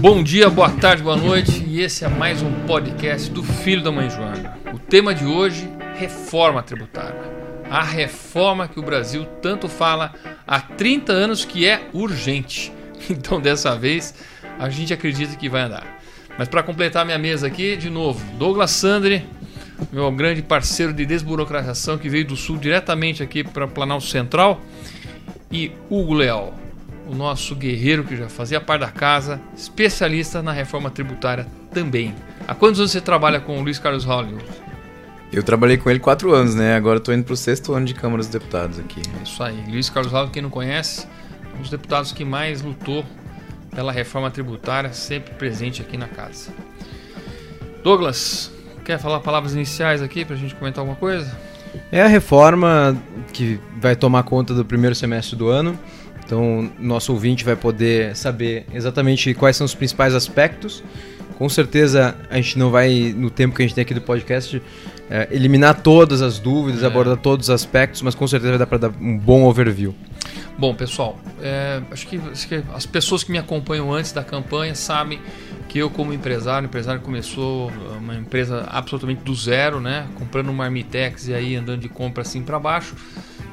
Bom dia, boa tarde, boa noite. E esse é mais um podcast do Filho da Mãe Joana. O tema de hoje: reforma tributária. A reforma que o Brasil tanto fala há 30 anos que é urgente. Então, dessa vez, a gente acredita que vai andar. Mas para completar minha mesa aqui, de novo, Douglas Sandri, meu grande parceiro de desburocratização que veio do Sul diretamente aqui para Planalto Central, e Hugo Leal, o nosso guerreiro que já fazia parte da casa, especialista na reforma tributária também. Há quantos anos você trabalha com o Luiz Carlos Hollywood? Eu trabalhei com ele quatro anos, né? Agora estou indo para o sexto ano de Câmara dos Deputados aqui. É isso aí. Luiz Carlos Hollywood, quem não conhece, um dos deputados que mais lutou pela reforma tributária, sempre presente aqui na casa. Douglas, quer falar palavras iniciais aqui para a gente comentar alguma coisa? É a reforma que vai tomar conta do primeiro semestre do ano. Então, nosso ouvinte vai poder saber exatamente quais são os principais aspectos. Com certeza, a gente não vai, no tempo que a gente tem aqui do podcast, é, eliminar todas as dúvidas, é. abordar todos os aspectos, mas com certeza vai dar para dar um bom overview. Bom, pessoal, é, acho, que, acho, que, as pessoas que me acompanham antes da campanha sabem que eu, como empresário, empresário começou uma empresa absolutamente do zero, né? Comprando um Marmitex e aí andando de compra assim para baixo.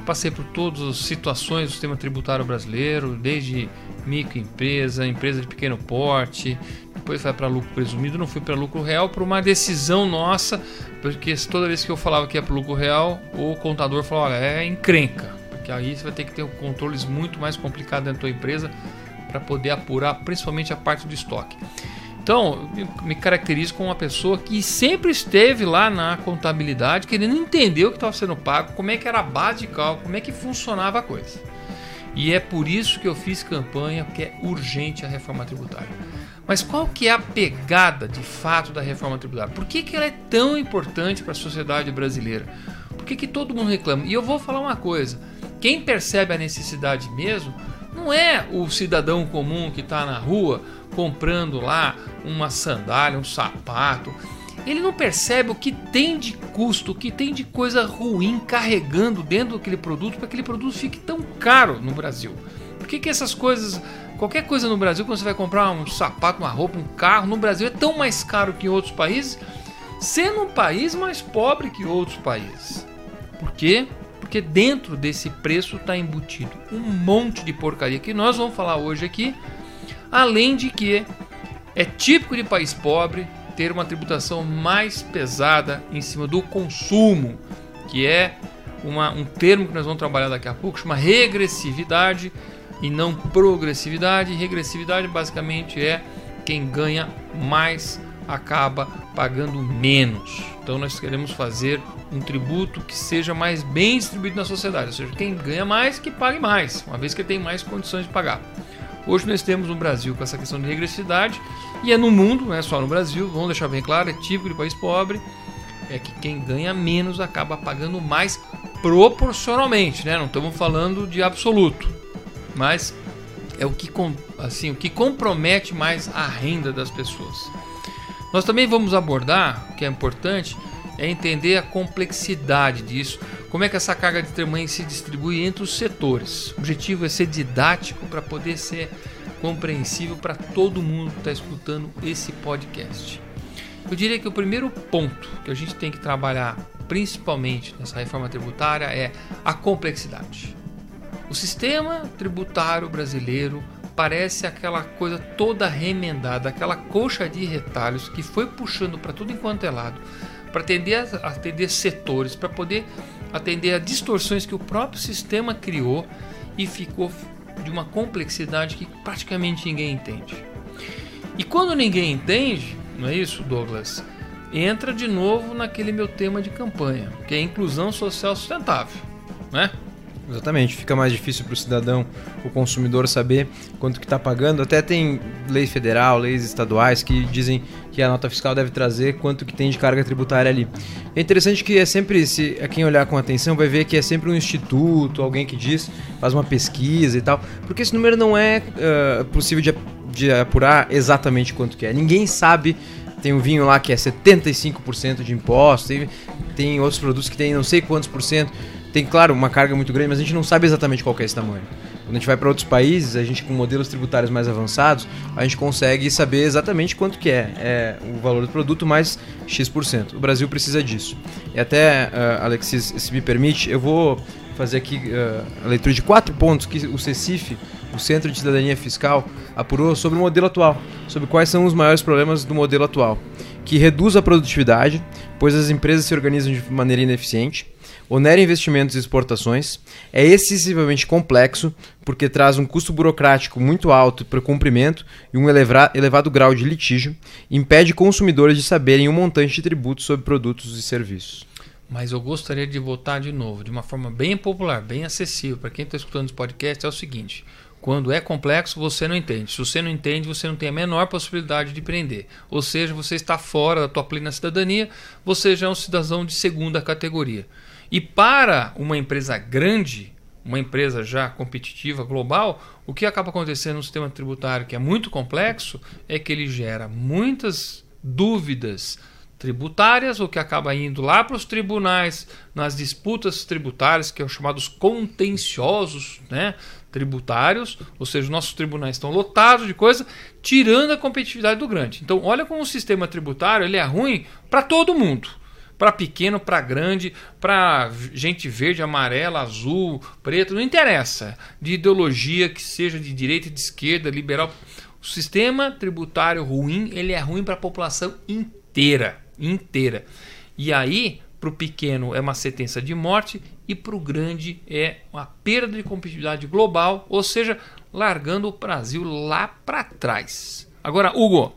Passei por todas as situações do sistema tributário brasileiro, desde microempresa, empresa de pequeno porte, depois foi para lucro presumido, não fui para lucro real por uma decisão nossa, porque toda vez que eu falava que ia para lucro real, o contador falou: olha, é encrenca que aí você vai ter que ter controles muito mais complicados dentro da tua empresa para poder apurar principalmente a parte do estoque. Então, me caracterizo como uma pessoa que sempre esteve lá na contabilidade, querendo entender o que estava sendo pago, como é que era a base de cálculo, como é que funcionava a coisa. E é por isso que eu fiz campanha, porque é urgente a reforma tributária. Mas qual que é a pegada de fato da reforma tributária? Por que, que ela é tão importante para a sociedade brasileira? Por que, que todo mundo reclama? E eu vou falar uma coisa quem percebe a necessidade mesmo não é o cidadão comum que está na rua comprando lá uma sandália, um sapato. Ele não percebe o que tem de custo, o que tem de coisa ruim carregando dentro daquele produto para que aquele produto fique tão caro no Brasil. Por que, que essas coisas, qualquer coisa no Brasil, quando você vai comprar um sapato, uma roupa, um carro, no Brasil é tão mais caro que em outros países, sendo um país mais pobre que outros países. Por quê? porque dentro desse preço está embutido um monte de porcaria que nós vamos falar hoje aqui, além de que é típico de país pobre ter uma tributação mais pesada em cima do consumo, que é uma, um termo que nós vamos trabalhar daqui a pouco, chama regressividade e não progressividade. Regressividade basicamente é quem ganha mais acaba pagando menos. Então nós queremos fazer um tributo que seja mais bem distribuído na sociedade, ou seja, quem ganha mais que pague mais, uma vez que tem mais condições de pagar. Hoje nós temos no Brasil com essa questão de regressividade e é no mundo, não é só no Brasil, vamos deixar bem claro, é típico de país pobre, é que quem ganha menos acaba pagando mais proporcionalmente, né? Não estamos falando de absoluto, mas é o que assim, o que compromete mais a renda das pessoas. Nós também vamos abordar, que é importante, é entender a complexidade disso, como é que essa carga de tamanho se distribui entre os setores. O objetivo é ser didático para poder ser compreensível para todo mundo que está escutando esse podcast. Eu diria que o primeiro ponto que a gente tem que trabalhar, principalmente nessa reforma tributária, é a complexidade. O sistema tributário brasileiro parece aquela coisa toda remendada, aquela coxa de retalhos que foi puxando para tudo enquanto é lado para atender, atender setores, para poder atender a distorções que o próprio sistema criou e ficou de uma complexidade que praticamente ninguém entende. E quando ninguém entende, não é isso, Douglas? Entra de novo naquele meu tema de campanha, que é inclusão social sustentável, né? Exatamente, fica mais difícil para o cidadão, o consumidor saber quanto que está pagando. Até tem lei federal, leis estaduais que dizem que a nota fiscal deve trazer quanto que tem de carga tributária ali. É interessante que é sempre, se quem olhar com atenção vai ver que é sempre um instituto, alguém que diz, faz uma pesquisa e tal, porque esse número não é uh, possível de, de apurar exatamente quanto que é. Ninguém sabe tem um vinho lá que é 75% de imposto, tem, tem outros produtos que tem não sei quantos por cento tem, claro, uma carga muito grande, mas a gente não sabe exatamente qual é esse tamanho. Quando a gente vai para outros países, a gente com modelos tributários mais avançados, a gente consegue saber exatamente quanto que é, é o valor do produto mais X%. O Brasil precisa disso. E até, uh, Alexis, se me permite, eu vou fazer aqui uh, a leitura de quatro pontos que o CECIF, o Centro de Cidadania Fiscal, apurou sobre o modelo atual, sobre quais são os maiores problemas do modelo atual, que reduz a produtividade, pois as empresas se organizam de maneira ineficiente, onera investimentos e exportações, é excessivamente complexo porque traz um custo burocrático muito alto para o cumprimento e um elevado grau de litígio, impede consumidores de saberem o um montante de tributos sobre produtos e serviços. Mas eu gostaria de votar de novo, de uma forma bem popular, bem acessível para quem está escutando esse podcast, é o seguinte: quando é complexo, você não entende. Se você não entende, você não tem a menor possibilidade de prender. Ou seja, você está fora da tua plena cidadania, você já é um cidadão de segunda categoria. E para uma empresa grande, uma empresa já competitiva global, o que acaba acontecendo no sistema tributário, que é muito complexo, é que ele gera muitas dúvidas tributárias, o que acaba indo lá para os tribunais, nas disputas tributárias, que são chamados contenciosos né, tributários, ou seja, nossos tribunais estão lotados de coisa, tirando a competitividade do grande. Então, olha como o sistema tributário ele é ruim para todo mundo para pequeno, para grande, para gente verde, amarela, azul, preto, não interessa. De ideologia que seja de direita, de esquerda, liberal. O sistema tributário ruim, ele é ruim para a população inteira, inteira. E aí, para o pequeno é uma sentença de morte e para o grande é uma perda de competitividade global, ou seja, largando o Brasil lá para trás. Agora, Hugo,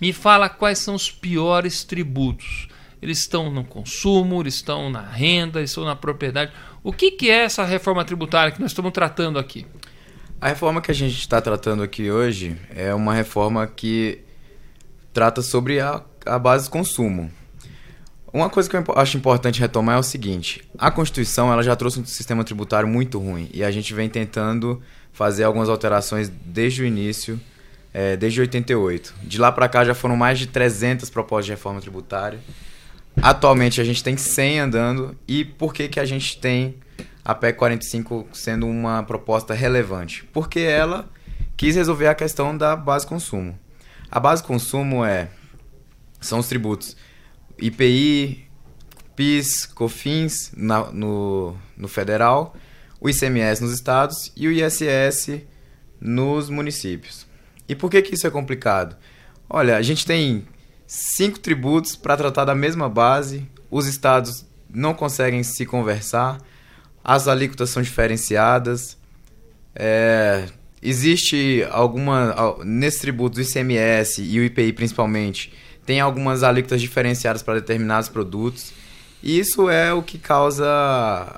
me fala quais são os piores tributos eles estão no consumo, eles estão na renda, eles estão na propriedade. O que, que é essa reforma tributária que nós estamos tratando aqui? A reforma que a gente está tratando aqui hoje é uma reforma que trata sobre a, a base de consumo. Uma coisa que eu acho importante retomar é o seguinte: a Constituição ela já trouxe um sistema tributário muito ruim e a gente vem tentando fazer algumas alterações desde o início, é, desde 88. De lá para cá já foram mais de 300 propostas de reforma tributária Atualmente a gente tem 100 andando e por que, que a gente tem a PEC 45 sendo uma proposta relevante? Porque ela quis resolver a questão da base consumo. A base consumo é são os tributos IPI, PIS, COFINS na, no, no federal, o ICMS nos estados e o ISS nos municípios. E por que, que isso é complicado? Olha, a gente tem cinco tributos para tratar da mesma base, os estados não conseguem se conversar, as alíquotas são diferenciadas, é, existe alguma. Nesses tributos, o ICMS e o IPI principalmente, tem algumas alíquotas diferenciadas para determinados produtos. E isso é o que causa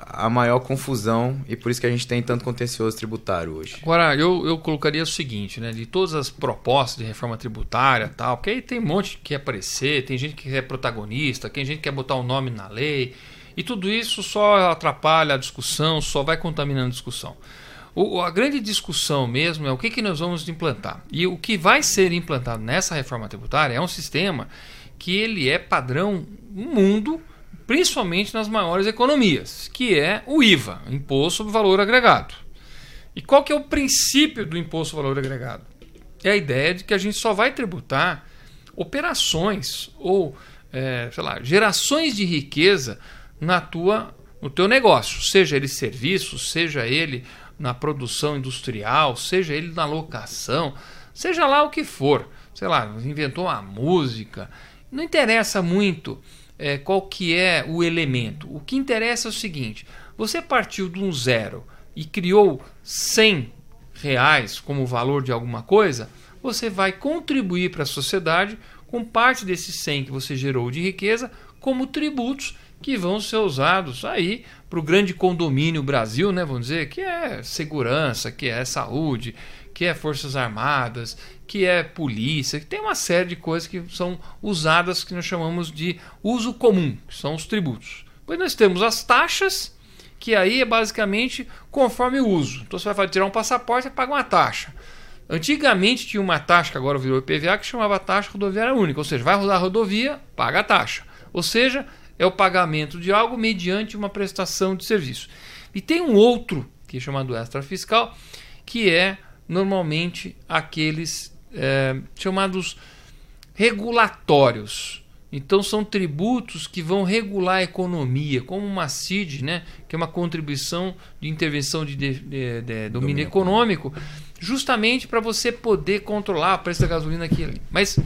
a maior confusão e por isso que a gente tem tanto contencioso tributário hoje. Agora, eu, eu colocaria o seguinte, né? De todas as propostas de reforma tributária tal, porque aí tem um monte que quer aparecer, tem gente que quer protagonista, tem gente que quer botar o um nome na lei, e tudo isso só atrapalha a discussão, só vai contaminando a discussão. O, a grande discussão mesmo é o que, que nós vamos implantar. E o que vai ser implantado nessa reforma tributária é um sistema que ele é padrão no mundo principalmente nas maiores economias, que é o IVA, Imposto sobre Valor Agregado. E qual que é o princípio do Imposto sobre Valor Agregado? É a ideia de que a gente só vai tributar operações ou, é, sei lá, gerações de riqueza na tua, no teu negócio, seja ele serviço, seja ele na produção industrial, seja ele na locação, seja lá o que for. Sei lá, inventou uma música, não interessa muito é, qual que é o elemento. O que interessa é o seguinte: você partiu de um zero e criou 100 reais como valor de alguma coisa, você vai contribuir para a sociedade com parte desses 100 que você gerou de riqueza como tributos que vão ser usados aí para o grande condomínio Brasil, né, vamos dizer, que é segurança, que é saúde, que é Forças Armadas, que é polícia, que tem uma série de coisas que são usadas que nós chamamos de uso comum, que são os tributos. Depois nós temos as taxas, que aí é basicamente conforme o uso. Então você vai tirar um passaporte e paga uma taxa. Antigamente tinha uma taxa, que agora virou IPVA, que chamava taxa rodoviária única, ou seja, vai rodar a rodovia, paga a taxa. Ou seja, é o pagamento de algo mediante uma prestação de serviço. E tem um outro, que é chamado extrafiscal, que é normalmente aqueles é, chamados regulatórios. Então são tributos que vão regular a economia, como uma CID, né, que é uma contribuição de intervenção de, de, de, de domínio econômico, justamente para você poder controlar o preço da gasolina aqui. Ali. Mas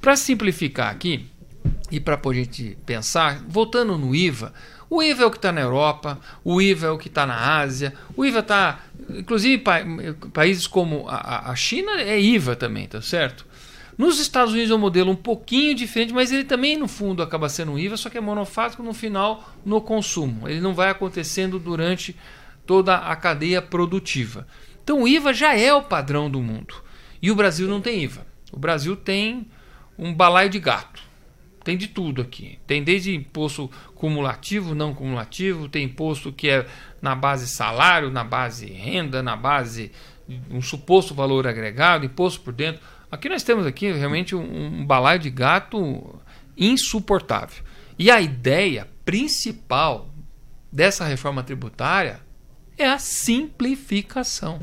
para simplificar aqui e para a gente pensar, voltando no IVA, o IVA é o que está na Europa, o IVA é o que está na Ásia, o IVA está, inclusive pa países como a, a China é IVA também, tá certo? Nos Estados Unidos é um modelo um pouquinho diferente, mas ele também, no fundo, acaba sendo um IVA, só que é monofásico no final no consumo. Ele não vai acontecendo durante toda a cadeia produtiva. Então o IVA já é o padrão do mundo. E o Brasil não tem IVA. O Brasil tem um balaio de gato. Tem de tudo aqui. Tem desde imposto cumulativo, não cumulativo, tem imposto que é na base salário, na base renda, na base um suposto valor agregado, imposto por dentro. Aqui nós temos aqui realmente um, um balaio de gato insuportável. E a ideia principal dessa reforma tributária é a simplificação.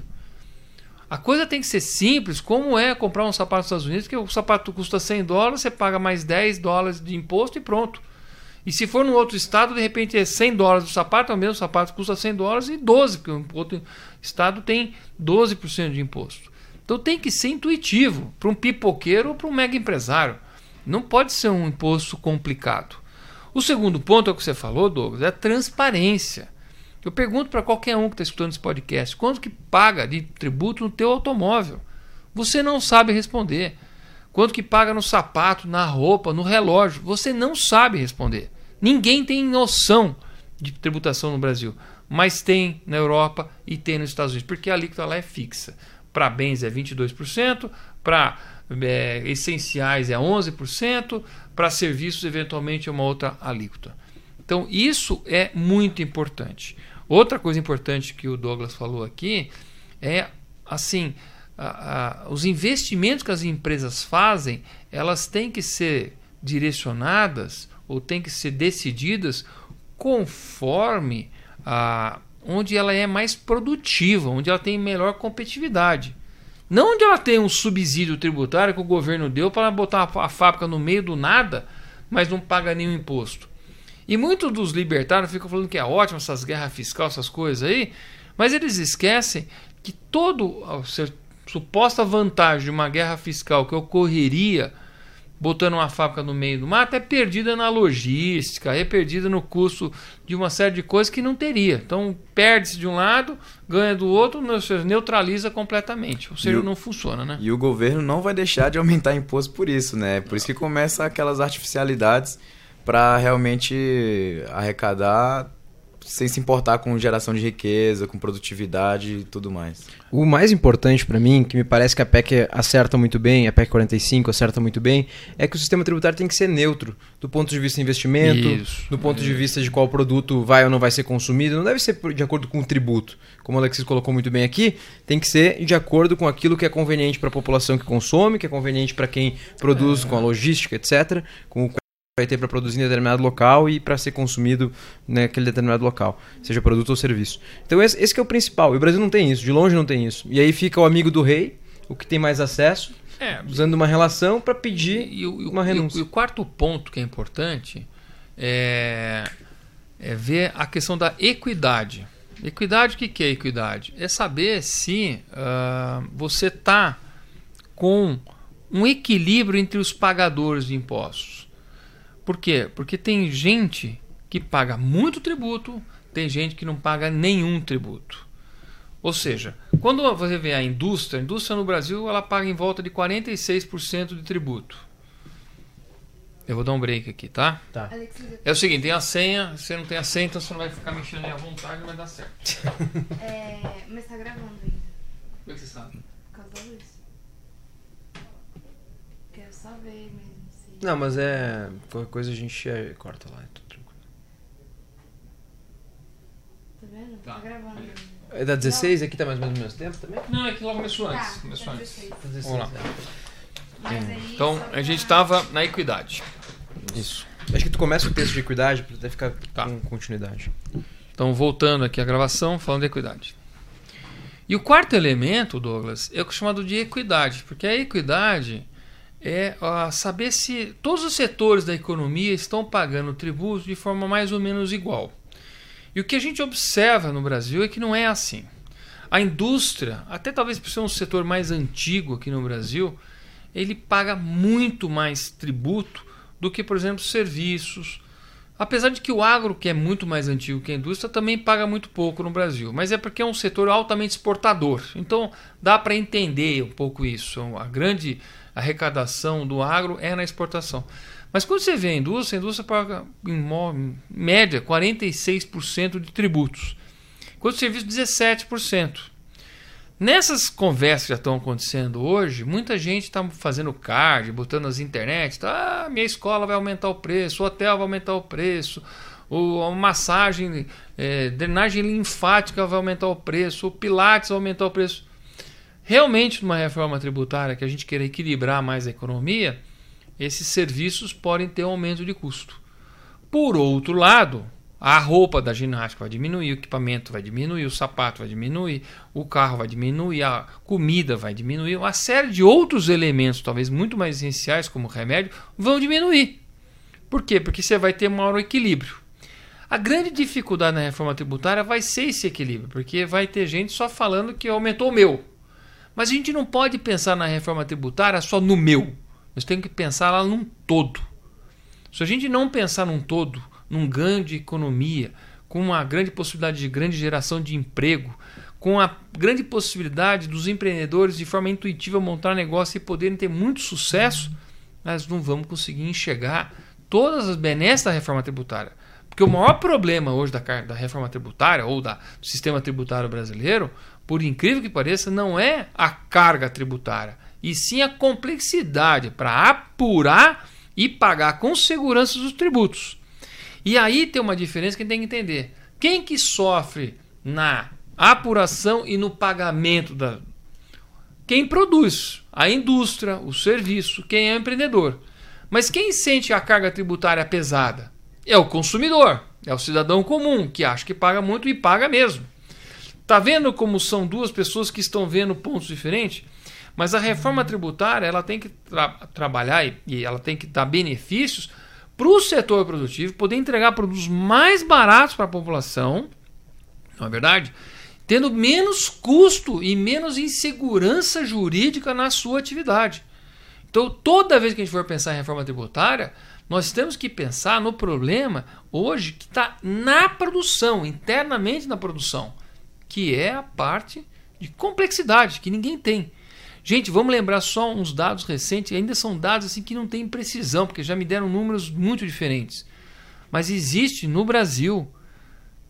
A coisa tem que ser simples, como é comprar um sapato nos Estados Unidos, que o sapato custa 100 dólares, você paga mais 10 dólares de imposto e pronto. E se for no outro estado, de repente é 100 dólares o sapato, é o mesmo sapato custa 100 dólares e 12, porque o outro estado tem 12% de imposto. Então tem que ser intuitivo para um pipoqueiro ou para um mega empresário. Não pode ser um imposto complicado. O segundo ponto é o que você falou, Douglas, é a transparência. Eu pergunto para qualquer um que está escutando esse podcast, quanto que paga de tributo no teu automóvel? Você não sabe responder. Quanto que paga no sapato, na roupa, no relógio? Você não sabe responder. Ninguém tem noção de tributação no Brasil, mas tem na Europa e tem nos Estados Unidos, porque a alíquota lá é fixa para bens é 22%, para é, essenciais é 11%, para serviços eventualmente é uma outra alíquota. Então isso é muito importante. Outra coisa importante que o Douglas falou aqui é assim, a, a, os investimentos que as empresas fazem, elas têm que ser direcionadas ou têm que ser decididas conforme a, onde ela é mais produtiva, onde ela tem melhor competitividade. Não onde ela tem um subsídio tributário que o governo deu para botar a fábrica no meio do nada, mas não paga nenhum imposto. E muitos dos libertários ficam falando que é ótimo essas guerras fiscais, essas coisas aí, mas eles esquecem que toda a suposta vantagem de uma guerra fiscal que ocorreria botando uma fábrica no meio do mato é perdida na logística, é perdida no custo de uma série de coisas que não teria. Então perde-se de um lado, ganha do outro, neutraliza completamente. Ou seja, o, não funciona, né? E o governo não vai deixar de aumentar imposto por isso, né? Por isso que começa aquelas artificialidades para realmente arrecadar sem se importar com geração de riqueza, com produtividade e tudo mais. O mais importante para mim, que me parece que a PEC acerta muito bem, a PEC 45 acerta muito bem, é que o sistema tributário tem que ser neutro, do ponto de vista de investimento, Isso, do ponto é. de vista de qual produto vai ou não vai ser consumido, não deve ser de acordo com o tributo. Como o Alexis colocou muito bem aqui, tem que ser de acordo com aquilo que é conveniente para a população que consome, que é conveniente para quem produz, é. com a logística, etc., com o vai ter para produzir em determinado local e para ser consumido naquele determinado local, seja produto ou serviço. Então esse, esse é o principal. E o Brasil não tem isso, de longe não tem isso. E aí fica o amigo do rei, o que tem mais acesso, é, usando uma relação para pedir e, e, uma renúncia. E, e, o quarto ponto que é importante é, é ver a questão da equidade. Equidade, o que, que é equidade? É saber se uh, você está com um equilíbrio entre os pagadores de impostos. Por quê? Porque tem gente que paga muito tributo, tem gente que não paga nenhum tributo. Ou seja, quando você vê a indústria, a indústria no Brasil ela paga em volta de 46% de tributo. Eu vou dar um break aqui, tá? Tá. É o seguinte, tem a senha, você não tem a senha, então você não vai ficar mexendo aí à vontade, vai dar certo. É, mas tá gravando ainda. Como é que você sabe? Por causa da luz. Quero só ver mesmo. Não, mas é. Qualquer coisa a gente é, corta lá, é tudo tranquilo. Tá vendo? Tá, tá gravando. É da 16 aqui tá mais ou menos no mesmo tempo também? Não, é que lá começou antes. Tá, começou tá antes. 16. Vamos lá. É. Então, a gente estava na equidade. Isso. Acho que tu começa o texto de equidade para até ficar tá. com continuidade. Então, voltando aqui à gravação, falando de equidade. E o quarto elemento, Douglas, é o chamado de equidade, porque a equidade é ó, saber se todos os setores da economia estão pagando tributos de forma mais ou menos igual. E o que a gente observa no Brasil é que não é assim. A indústria, até talvez por ser um setor mais antigo aqui no Brasil, ele paga muito mais tributo do que, por exemplo, serviços. Apesar de que o agro, que é muito mais antigo que a indústria, também paga muito pouco no Brasil. Mas é porque é um setor altamente exportador. Então dá para entender um pouco isso. A grande arrecadação do agro é na exportação. Mas quando você vê a indústria, a indústria paga em média 46% de tributos. Enquanto o serviço 17%. Nessas conversas que já estão acontecendo hoje, muita gente está fazendo card, botando nas internet, tá, ah, minha escola vai aumentar o preço, o hotel vai aumentar o preço, o, a massagem, é, drenagem linfática vai aumentar o preço, o pilates vai aumentar o preço. Realmente, numa reforma tributária que a gente queira equilibrar mais a economia, esses serviços podem ter um aumento de custo. Por outro lado, a roupa da ginástica vai diminuir, o equipamento vai diminuir, o sapato vai diminuir, o carro vai diminuir, a comida vai diminuir, uma série de outros elementos, talvez muito mais essenciais, como o remédio, vão diminuir. Por quê? Porque você vai ter maior equilíbrio. A grande dificuldade na reforma tributária vai ser esse equilíbrio, porque vai ter gente só falando que aumentou o meu. Mas a gente não pode pensar na reforma tributária só no meu. Nós temos que pensar lá num todo. Se a gente não pensar num todo, num ganho de economia, com uma grande possibilidade de grande geração de emprego, com a grande possibilidade dos empreendedores de forma intuitiva montar negócio e poderem ter muito sucesso, nós não vamos conseguir enxergar todas as benesses da reforma tributária. Porque o maior problema hoje da, da reforma tributária ou da, do sistema tributário brasileiro, por incrível que pareça, não é a carga tributária, e sim a complexidade para apurar e pagar com segurança os tributos. E aí tem uma diferença que tem que entender. Quem que sofre na apuração e no pagamento da quem produz, a indústria, o serviço, quem é o empreendedor. Mas quem sente a carga tributária pesada é o consumidor, é o cidadão comum que acha que paga muito e paga mesmo. Tá vendo como são duas pessoas que estão vendo pontos diferentes? Mas a reforma tributária ela tem que tra trabalhar e, e ela tem que dar benefícios para o setor produtivo poder entregar produtos mais baratos para a população, não é verdade? Tendo menos custo e menos insegurança jurídica na sua atividade. Então, toda vez que a gente for pensar em reforma tributária, nós temos que pensar no problema hoje que está na produção, internamente na produção, que é a parte de complexidade que ninguém tem. Gente, vamos lembrar só uns dados recentes, ainda são dados assim que não têm precisão, porque já me deram números muito diferentes. Mas existe no Brasil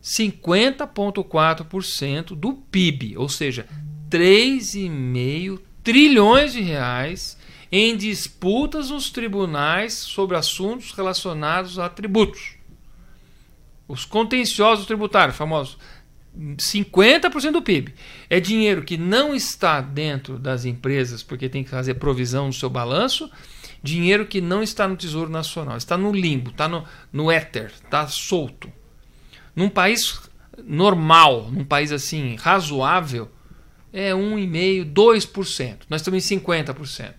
50,4% do PIB, ou seja, 3,5 trilhões de reais em disputas nos tribunais sobre assuntos relacionados a tributos. Os contenciosos tributários, famosos 50% do PIB. É dinheiro que não está dentro das empresas porque tem que fazer provisão no seu balanço, dinheiro que não está no Tesouro Nacional, está no limbo, está no, no éter, está solto. Num país normal, num país assim razoável, é 1,5%, 2%. Nós estamos em 50%.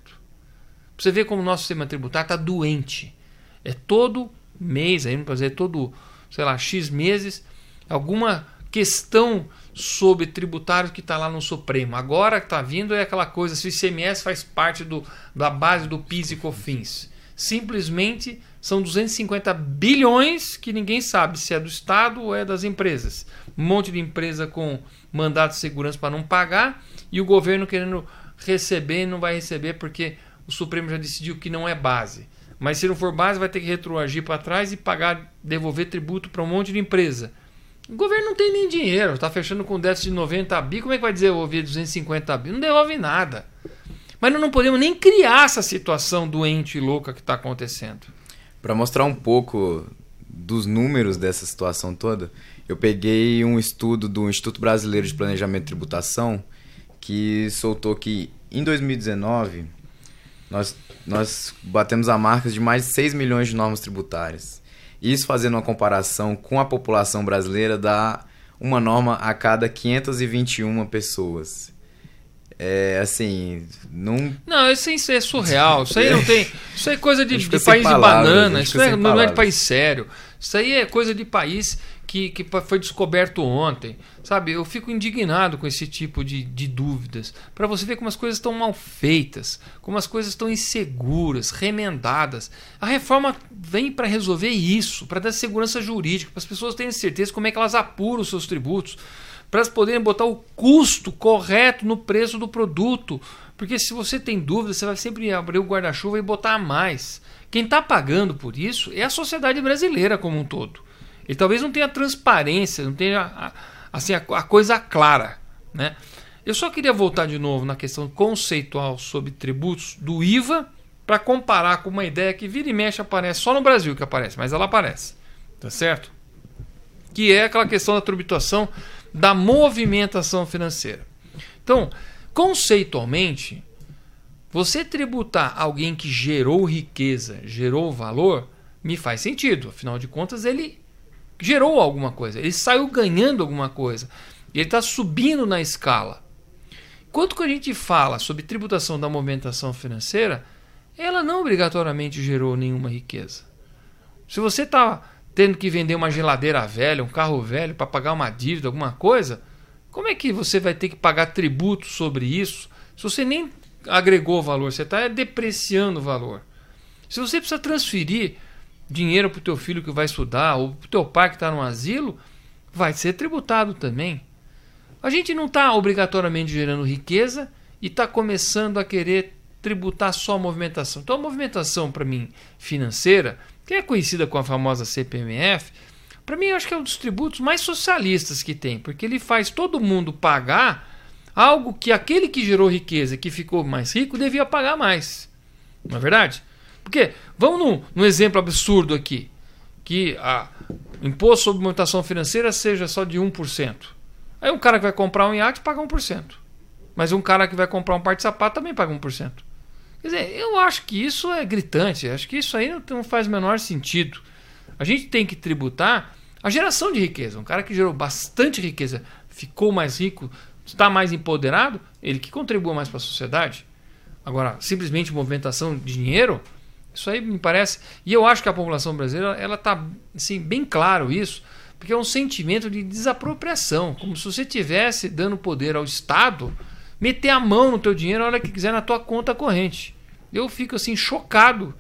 Você vê como o nosso sistema tributário está doente. É todo mês, aí não pode dizer todo, sei lá, X meses, alguma questão sobre tributário que está lá no Supremo. Agora que está vindo é aquela coisa, se o ICMS faz parte do, da base do PIS e COFINS. Simplesmente são 250 bilhões que ninguém sabe se é do Estado ou é das empresas. Um monte de empresa com mandato de segurança para não pagar e o governo querendo receber não vai receber porque o Supremo já decidiu que não é base. Mas se não for base, vai ter que retroagir para trás e pagar, devolver tributo para um monte de empresa. O governo não tem nem dinheiro, está fechando com déficit de 90 bi. Como é que vai dizer devolver 250 bi? Não devolve nada. Mas nós não podemos nem criar essa situação doente e louca que está acontecendo. Para mostrar um pouco dos números dessa situação toda, eu peguei um estudo do Instituto Brasileiro de Planejamento e Tributação que soltou que em 2019 nós, nós batemos a marca de mais de 6 milhões de normas tributárias. Isso fazendo uma comparação com a população brasileira dá uma norma a cada 521 pessoas. É assim, não. Não, isso, isso é surreal. Isso aí não tem. Isso aí é coisa de, de país de palavras, banana. a gente Isso é, não é de país sério. Isso aí é coisa de país que, que foi descoberto ontem. Sabe, eu fico indignado com esse tipo de, de dúvidas. Para você ver como as coisas estão mal feitas, como as coisas estão inseguras, remendadas. A reforma vem para resolver isso, para dar segurança jurídica, para as pessoas terem certeza como é que elas apuram os seus tributos, para elas poderem botar o custo correto no preço do produto. Porque se você tem dúvida, você vai sempre abrir o guarda-chuva e botar a mais. Quem está pagando por isso é a sociedade brasileira como um todo. Ele talvez não tenha transparência, não tenha assim, a, a coisa clara. Né? Eu só queria voltar de novo na questão conceitual sobre tributos do IVA para comparar com uma ideia que vira e mexe aparece só no Brasil que aparece, mas ela aparece. Tá certo? Que é aquela questão da tributação da movimentação financeira. Então, conceitualmente, você tributar alguém que gerou riqueza, gerou valor, me faz sentido. Afinal de contas, ele gerou alguma coisa, ele saiu ganhando alguma coisa, ele está subindo na escala. Quanto que a gente fala sobre tributação da movimentação financeira, ela não obrigatoriamente gerou nenhuma riqueza. Se você está tendo que vender uma geladeira velha, um carro velho para pagar uma dívida, alguma coisa, como é que você vai ter que pagar tributo sobre isso se você nem agregou valor, você está depreciando o valor? Se você precisa transferir dinheiro para o teu filho que vai estudar ou para o teu pai que está no asilo, vai ser tributado também. A gente não está obrigatoriamente gerando riqueza e está começando a querer tributar só a movimentação. Então a movimentação para mim financeira, que é conhecida com a famosa CPMF, para mim eu acho que é um dos tributos mais socialistas que tem, porque ele faz todo mundo pagar algo que aquele que gerou riqueza, que ficou mais rico, devia pagar mais. Não é verdade? Porque, vamos num, num exemplo absurdo aqui, que a, o imposto sobre movimentação financeira seja só de 1%. Aí um cara que vai comprar um iate paga 1%. Mas um cara que vai comprar um par de sapato também paga 1%. Quer dizer, eu acho que isso é gritante. Acho que isso aí não, não faz o menor sentido. A gente tem que tributar a geração de riqueza. Um cara que gerou bastante riqueza, ficou mais rico, está mais empoderado, ele que contribua mais para a sociedade. Agora, simplesmente movimentação de dinheiro, isso aí me parece. E eu acho que a população brasileira ela está assim, bem claro isso, porque é um sentimento de desapropriação, como se você tivesse dando poder ao Estado meter a mão no teu dinheiro a hora que quiser na tua conta corrente. Eu fico assim chocado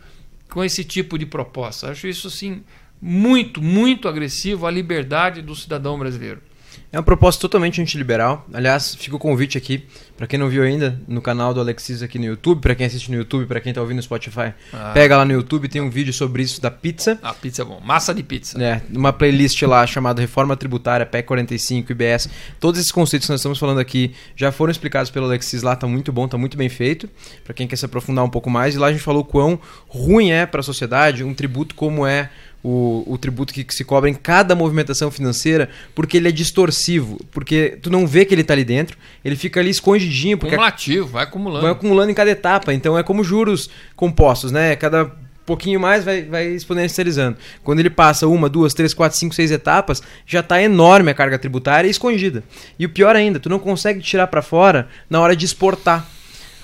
com esse tipo de proposta. Acho isso assim muito, muito agressivo à liberdade do cidadão brasileiro. É uma proposta totalmente antiliberal. Aliás, fica o convite aqui, para quem não viu ainda, no canal do Alexis aqui no YouTube, para quem assiste no YouTube, para quem tá ouvindo no Spotify, Ah. pega lá no YouTube, tem um vídeo sobre isso da pizza. A pizza é bom, massa de pizza. né, uma playlist lá chamada Reforma Tributária, PEC 45, IBS. Todos esses conceitos que nós estamos falando aqui já foram explicados pelo Alexis lá, tá muito bom, tá muito bem feito, para quem quer se aprofundar um pouco mais. E lá a gente falou quão ruim é para a sociedade um tributo como é o, o tributo que, que se cobra em cada movimentação financeira, porque ele é distorsivo, porque tu não vê que ele tá ali dentro, ele fica ali escondidinho, porque Acumulativo, vai acumulando. vai acumulando em cada etapa. Então é como juros compostos, né? Cada pouquinho mais vai, vai exponencializando. Quando ele passa uma, duas, três, quatro, cinco, seis etapas, já está enorme a carga tributária escondida. E o pior ainda, tu não consegue tirar para fora na hora de exportar.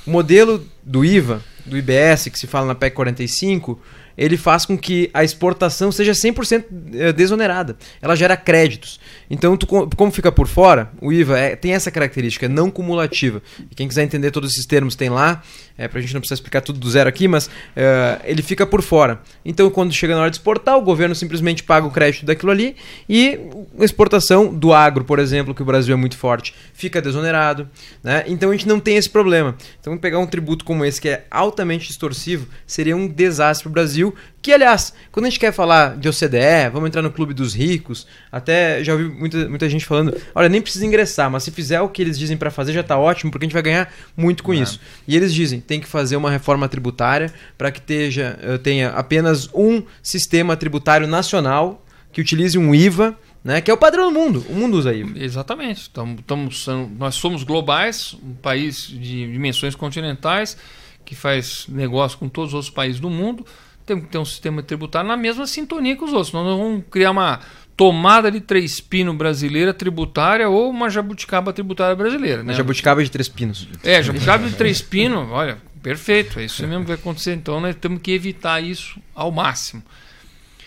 O modelo do IVA, do IBS, que se fala na PEC 45, ele faz com que a exportação seja 100% eh, desonerada. Ela gera créditos. Então, tu, co- como fica por fora, o IVA é- tem essa característica, é não cumulativa. E quem quiser entender todos esses termos tem lá, é, pra gente não precisar explicar tudo do zero aqui, mas eh, ele fica por fora. Então, quando chega na hora de exportar, o governo simplesmente paga o crédito daquilo ali e a exportação do agro, por exemplo, que o Brasil é muito forte, fica desonerado. Né? Então, a gente não tem esse problema. Então, pegar um tributo como esse, que é altamente distorsivo, seria um desastre para o Brasil. Que, aliás, quando a gente quer falar de OCDE, vamos entrar no clube dos ricos, até já ouvi muita, muita gente falando: olha, nem precisa ingressar, mas se fizer o que eles dizem para fazer já tá ótimo, porque a gente vai ganhar muito com isso. E eles dizem: tem que fazer uma reforma tributária para que teja, eh, tenha apenas um sistema tributário nacional que utilize um IVA. Né, que é o padrão do mundo. O mundo usa IVA. Exatamente. Tamo, tamo, nós somos globais, um país de dimensões continentais que faz negócio com todos os outros países do mundo. Temos que ter um sistema tributário na mesma sintonia que os outros. Nós vamos criar uma tomada de três pinos brasileira tributária ou uma jabuticaba tributária brasileira. Né? Jabuticaba de três pinos. É, jabuticaba de três pinos, olha, perfeito, é isso mesmo que vai acontecer. Então nós temos que evitar isso ao máximo.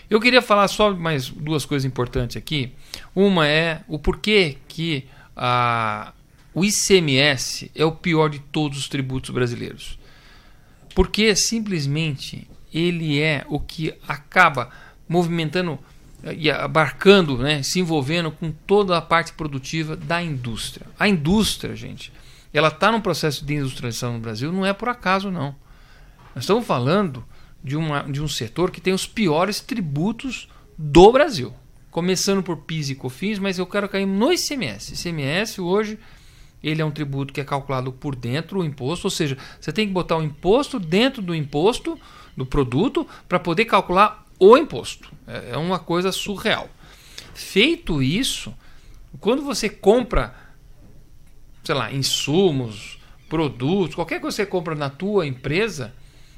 Eu queria falar só mais duas coisas importantes aqui. Uma é o porquê que a, o ICMS é o pior de todos os tributos brasileiros. Porque simplesmente ele é o que acaba movimentando e abarcando, né, se envolvendo com toda a parte produtiva da indústria. A indústria, gente, ela está num processo de industrialização no Brasil, não é por acaso, não. Nós estamos falando de, uma, de um setor que tem os piores tributos do Brasil. Começando por PIS e COFINS, mas eu quero cair no ICMS. ICMS hoje ele é um tributo que é calculado por dentro do imposto, ou seja, você tem que botar o imposto dentro do imposto do produto para poder calcular o imposto. É, é uma coisa surreal. Feito isso, quando você compra, sei lá, insumos, produtos, qualquer coisa que você compra na tua empresa,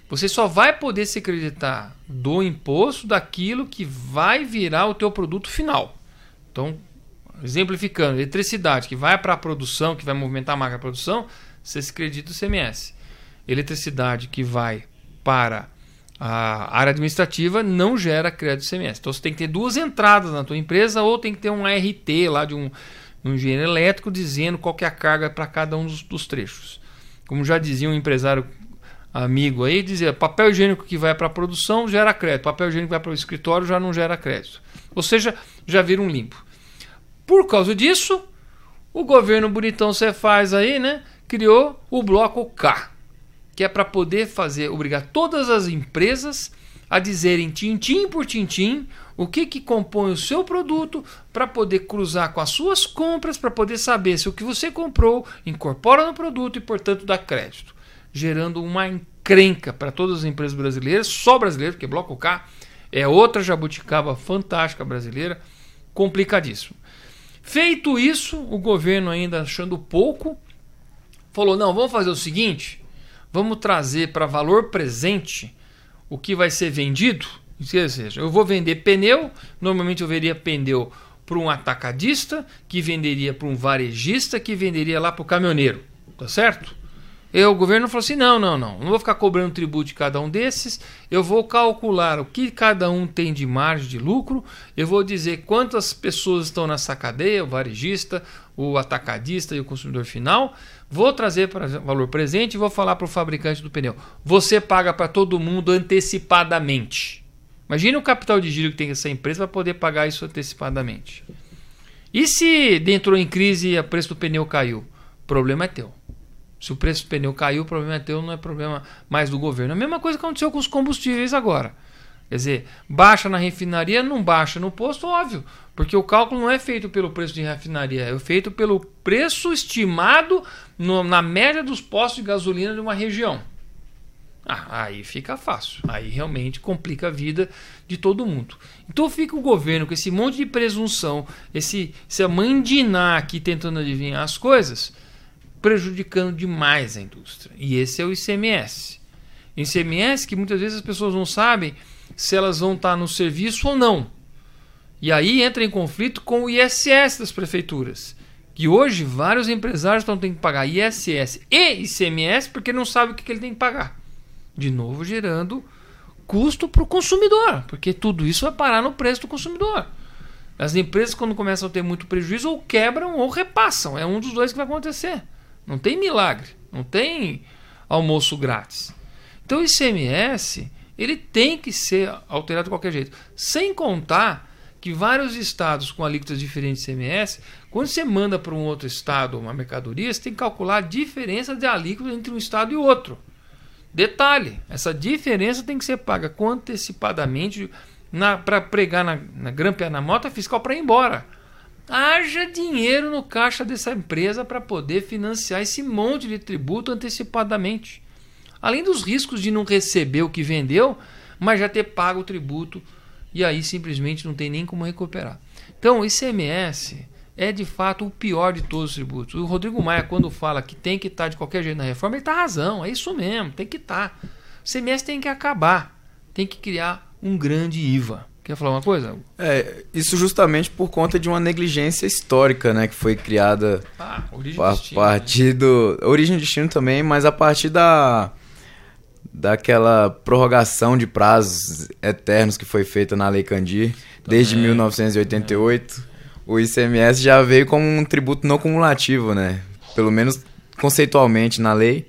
você só vai poder se acreditar do imposto daquilo que vai virar o teu produto final. Então, exemplificando, eletricidade que vai para a produção, que vai movimentar a de produção, você se acredita o CMS. Eletricidade que vai para a área administrativa não gera crédito CMS. Então você tem que ter duas entradas na tua empresa ou tem que ter um ART lá de um, um engenheiro elétrico dizendo qual é a carga para cada um dos, dos, trechos. Como já dizia um empresário amigo aí, dizia papel higiênico que vai para a produção gera crédito, papel higiênico que vai para o escritório já não gera crédito. Ou seja, já vira um limpo. Por causa disso, o governo bonitão você faz aí, né? Criou o bloco K que é para poder fazer, obrigar todas as empresas a dizerem tintim por tintim o que, que compõe o seu produto para poder cruzar com as suas compras, para poder saber se o que você comprou incorpora no produto e, portanto, dá crédito, gerando uma encrenca para todas as empresas brasileiras, só brasileiras, porque Bloco K é outra jabuticaba fantástica brasileira, complicadíssimo. Feito isso, o governo ainda achando pouco, falou: não, vamos fazer o seguinte vamos trazer para valor presente o que vai ser vendido. Ou seja, eu vou vender pneu, normalmente eu venderia pneu para um atacadista, que venderia para um varejista, que venderia lá para o caminhoneiro. Tá certo? E o governo falou assim: não, não, não, não vou ficar cobrando tributo de cada um desses, eu vou calcular o que cada um tem de margem de lucro, eu vou dizer quantas pessoas estão nessa cadeia, o varejista, o atacadista e o consumidor final, vou trazer para valor presente e vou falar para o fabricante do pneu: você paga para todo mundo antecipadamente. Imagine o capital de giro que tem essa empresa para poder pagar isso antecipadamente. E se entrou em crise e o preço do pneu caiu? O problema é teu. Se o preço do pneu caiu, o problema é teu, não é problema mais do governo. A mesma coisa aconteceu com os combustíveis agora. Quer dizer, baixa na refinaria, não baixa no posto, óbvio. Porque o cálculo não é feito pelo preço de refinaria, é feito pelo preço estimado no, na média dos postos de gasolina de uma região. Ah, aí fica fácil. Aí realmente complica a vida de todo mundo. Então fica o governo com esse monte de presunção, esse, essa mandiná aqui tentando adivinhar as coisas prejudicando demais a indústria. E esse é o ICMS. ICMS que muitas vezes as pessoas não sabem se elas vão estar no serviço ou não. E aí entra em conflito com o ISS das prefeituras. Que hoje vários empresários estão tendo que pagar ISS e ICMS porque não sabem o que, que ele tem que pagar. De novo, gerando custo para o consumidor, porque tudo isso vai parar no preço do consumidor. As empresas, quando começam a ter muito prejuízo, ou quebram ou repassam. É um dos dois que vai acontecer. Não tem milagre, não tem almoço grátis. Então o ICMS ele tem que ser alterado de qualquer jeito. Sem contar que vários estados com alíquotas diferentes de ICMS, quando você manda para um outro estado uma mercadoria, você tem que calcular a diferença de alíquota entre um estado e outro. Detalhe, essa diferença tem que ser paga antecipadamente para pregar na, na grampear na nota fiscal para ir embora haja dinheiro no caixa dessa empresa para poder financiar esse monte de tributo antecipadamente. Além dos riscos de não receber o que vendeu, mas já ter pago o tributo e aí simplesmente não tem nem como recuperar. Então, o ICMS é de fato o pior de todos os tributos. O Rodrigo Maia, quando fala que tem que estar de qualquer jeito na reforma, ele está razão, é isso mesmo, tem que estar. O ICMS tem que acabar tem que criar um grande IVA. Quer falar uma coisa? É, isso justamente por conta de uma negligência histórica, né, que foi criada Ah, origem a destino, partir do origem e destino também, mas a partir da daquela prorrogação de prazos eternos que foi feita na Lei Candir desde Também. 1988, o ICMS já veio como um tributo não cumulativo, né? Pelo menos conceitualmente na lei.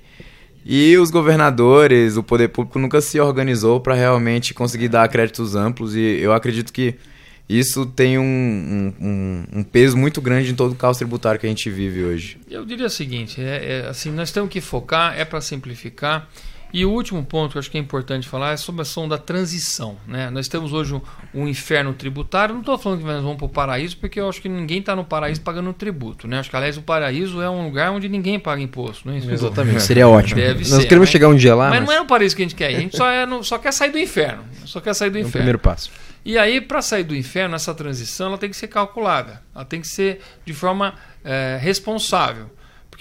E os governadores, o poder público nunca se organizou para realmente conseguir dar créditos amplos e eu acredito que isso tem um, um- um- peso muito grande em todo o caos tributário que a gente vive hoje. Eu diria o seguinte, é, é, assim, nós temos que focar, é para simplificar. E o último ponto que eu acho que é importante falar é sobre a ação da transição. Né? Nós temos hoje um, um inferno tributário. Não estou falando que nós vamos para o paraíso, porque eu acho que ninguém está no paraíso pagando tributo. Né? Acho que, aliás, o paraíso é um lugar onde ninguém paga imposto. Não é isso? Exatamente, seria ótimo. Deve Nós ser, queremos né? chegar um dia lá, mas, mas, não é no paraíso que a gente quer ir. A gente só, é no- só quer sair do inferno. Só quer sair do é o inferno. primeiro passo. E aí, para sair do inferno, essa transição ela tem que ser calculada. Ela tem que ser de forma eh, responsável.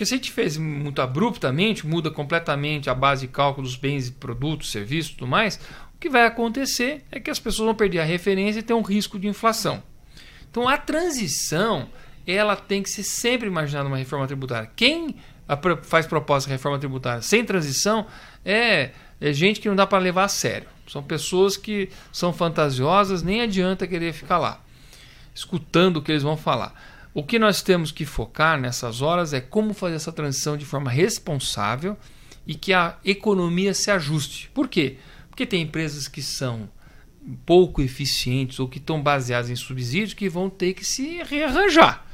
Porque se a gente fez muito abruptamente, muda completamente a base de cálculo dos bens e produtos, serviços e tudo mais, o que vai acontecer é que as pessoas vão perder a referência e ter um risco de inflação. Então a transição ela tem que ser sempre imaginada uma reforma tributária. Quem faz proposta de reforma tributária sem transição é, é gente que não dá para levar a sério. São pessoas que são fantasiosas, nem adianta querer ficar lá, escutando o que eles vão falar. O que nós temos que focar nessas horas é como fazer essa transição de forma responsável e que a economia se ajuste. Por quê? Porque tem empresas que são pouco eficientes ou que estão baseadas em subsídios que vão ter que se rearranjar.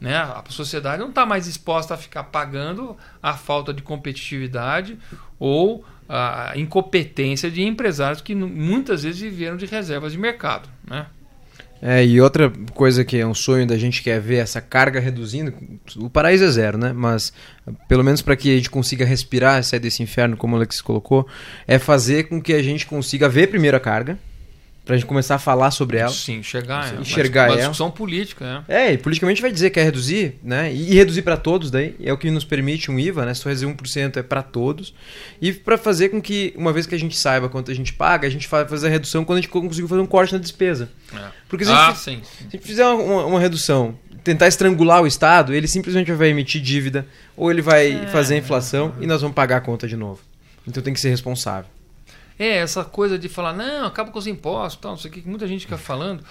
Né? A sociedade não está mais exposta a ficar pagando a falta de competitividade ou a incompetência de empresários que muitas vezes viveram de reservas de mercado. Né? É, e outra coisa que é um sonho da gente que é ver essa carga reduzindo. O paraíso é zero, né? Mas pelo menos para que a gente consiga respirar sair desse inferno, como o Alex colocou, é fazer com que a gente consiga ver primeiro a carga, pra gente começar a falar sobre ela. Sim, enxergar, é, uma- enxergar uma ela. discussão política. É. É, e politicamente vai dizer que quer reduzir, né? E reduzir para todos daí, é o que nos permite um IVA, né? Reduzir 1% é para todos. E para fazer com que, uma vez que a gente saiba quanto a gente paga, a gente fa- fazer a redução quando a gente conseguir fazer um corte na despesa. É. Porque se a Ah, gente sim. Se a gente fizer uma, uma- uma redução, tentar estrangular o Estado, ele simplesmente vai emitir dívida, ou ele vai É. fazer a inflação e nós vamos pagar a conta de novo. Então tem que ser responsável. É, essa coisa de falar, não, acaba com os impostos, tal, não sei o que, muita gente fica falando.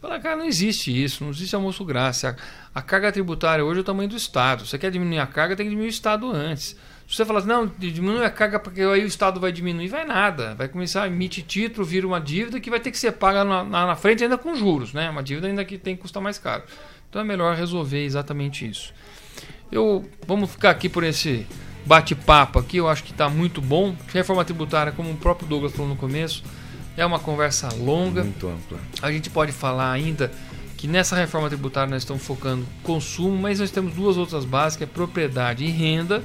Fala, cara, não existe isso, não existe almoço grátis. A, a carga tributária hoje é o tamanho do Estado. Você quer diminuir a carga, tem que diminuir o Estado antes. Se você falar assim, não, diminui a carga porque aí o Estado vai diminuir, vai nada. Vai começar a emitir título, vira uma dívida que vai ter que ser paga na, na, na frente ainda com juros, né? Uma dívida ainda que tem que custar mais caro. Então é melhor resolver exatamente isso. Eu vamos ficar aqui por esse bate-papo aqui, eu acho que está muito bom. Reforma tributária, como o próprio Douglas falou no começo, é uma conversa longa. Muito ampla. A gente pode falar ainda que nessa reforma tributária nós estamos focando consumo, mas nós temos duas outras bases, que é propriedade e renda.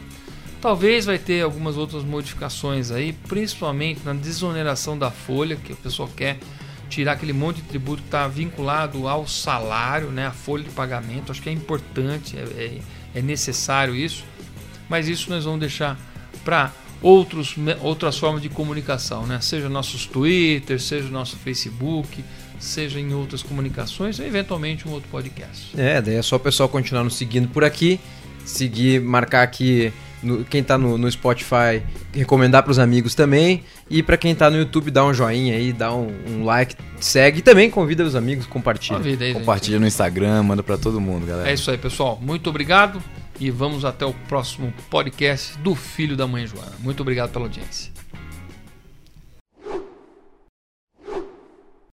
Talvez vai ter algumas outras modificações aí, principalmente na desoneração da folha, que o pessoal quer tirar aquele monte de tributo que está vinculado ao salário, né, a folha de pagamento. Acho que é importante, é, é- é necessário isso, mas isso nós vamos deixar para outros outras formas de comunicação, né? Seja nossos Twitter, seja nosso Facebook, seja em outras comunicações, ou eventualmente um outro podcast. É, daí é só o pessoal continuar nos seguindo por aqui, seguir, marcar aqui no- quem tá no, no Spotify, recomendar pros amigos também, e pra quem tá no YouTube, dá um joinha aí, dá um, um like, segue e também convida os amigos, compartilha. Uma vida aí, gente. Compartilha no Instagram, manda pra todo mundo, galera. É isso aí, pessoal. Muito obrigado e vamos até o próximo podcast do Filho da Mãe Joana. Muito obrigado pela audiência.